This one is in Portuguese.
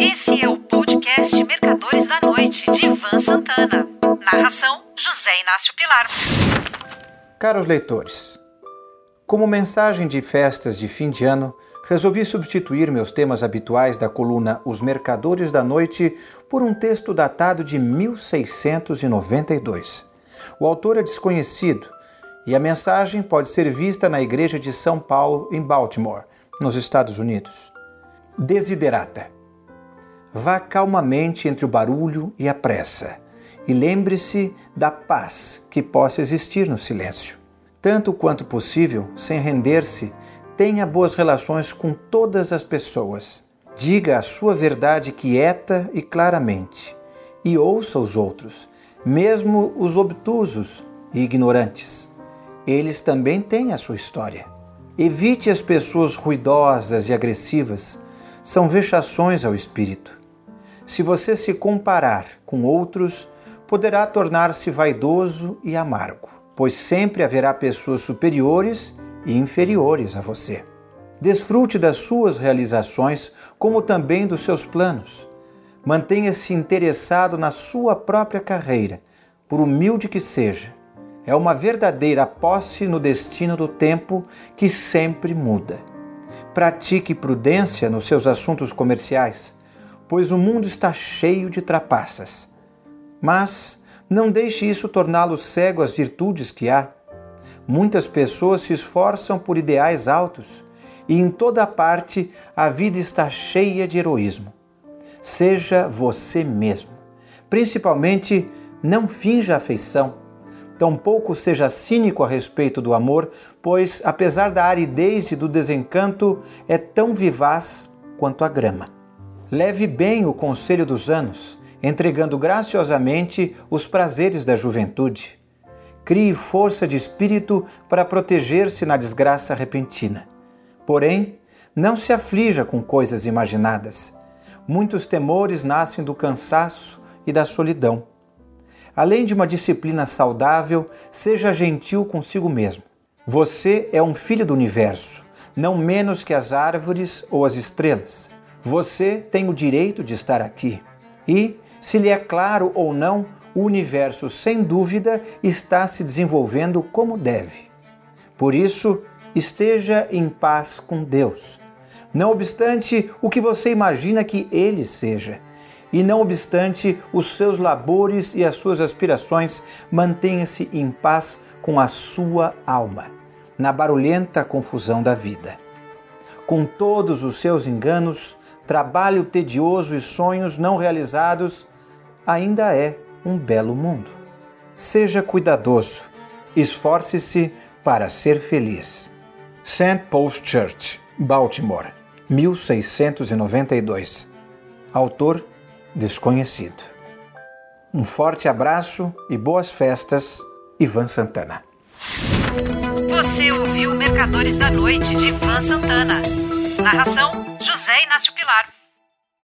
Esse é o podcast Mercadores da Noite, de Ivan Santana. Narração: José Inácio Pilar. Caros leitores, como mensagem de festas de fim de ano, resolvi substituir meus temas habituais da coluna Os Mercadores da Noite por um texto datado de 1692. O autor é desconhecido e a mensagem pode ser vista na Igreja de São Paulo, em Baltimore, nos Estados Unidos. Desiderata. Vá calmamente entre o barulho e a pressa, e lembre-se da paz que possa existir no silêncio. Tanto quanto possível, sem render-se, tenha boas relações com todas as pessoas. Diga a sua verdade quieta e claramente, e ouça os outros, mesmo os obtusos e ignorantes. Eles também têm a sua história. Evite as pessoas ruidosas e agressivas, são vexações ao espírito. Se você se comparar com outros, poderá tornar-se vaidoso e amargo, pois sempre haverá pessoas superiores e inferiores a você. Desfrute das suas realizações, como também dos seus planos. Mantenha-se interessado na sua própria carreira, por humilde que seja. É uma verdadeira posse no destino do tempo que sempre muda. Pratique prudência nos seus assuntos comerciais pois o mundo está cheio de trapaças. Mas não deixe isso torná-lo cego às virtudes que há. Muitas pessoas se esforçam por ideais altos e em toda parte a vida está cheia de heroísmo. Seja você mesmo. Principalmente, não finja afeição. Tampouco seja cínico a respeito do amor, pois, apesar da aridez e do desencanto, é tão vivaz quanto a grama. Leve bem o conselho dos anos, entregando graciosamente os prazeres da juventude. Crie força de espírito para proteger-se na desgraça repentina. Porém, não se aflija com coisas imaginadas. Muitos temores nascem do cansaço e da solidão. Além de uma disciplina saudável, seja gentil consigo mesmo. Você é um filho do universo, não menos que as árvores ou as estrelas. Você tem o direito de estar aqui. E, se lhe é claro ou não, o universo, sem dúvida, está se desenvolvendo como deve. Por isso, esteja em paz com Deus. Não obstante o que você imagina que Ele seja, e não obstante os seus labores e as suas aspirações, mantenha-se em paz com a sua alma, na barulhenta confusão da vida. Com todos os seus enganos, trabalho tedioso e sonhos não realizados, ainda é um belo mundo. Seja cuidadoso, esforce-se para ser feliz. St. Paul's Church, Baltimore, 1692. Autor desconhecido. Um forte abraço e boas festas, Ivan Santana. Você ouviu Mercadores da Noite de Ivan Santana. Narração José Inácio Pilar.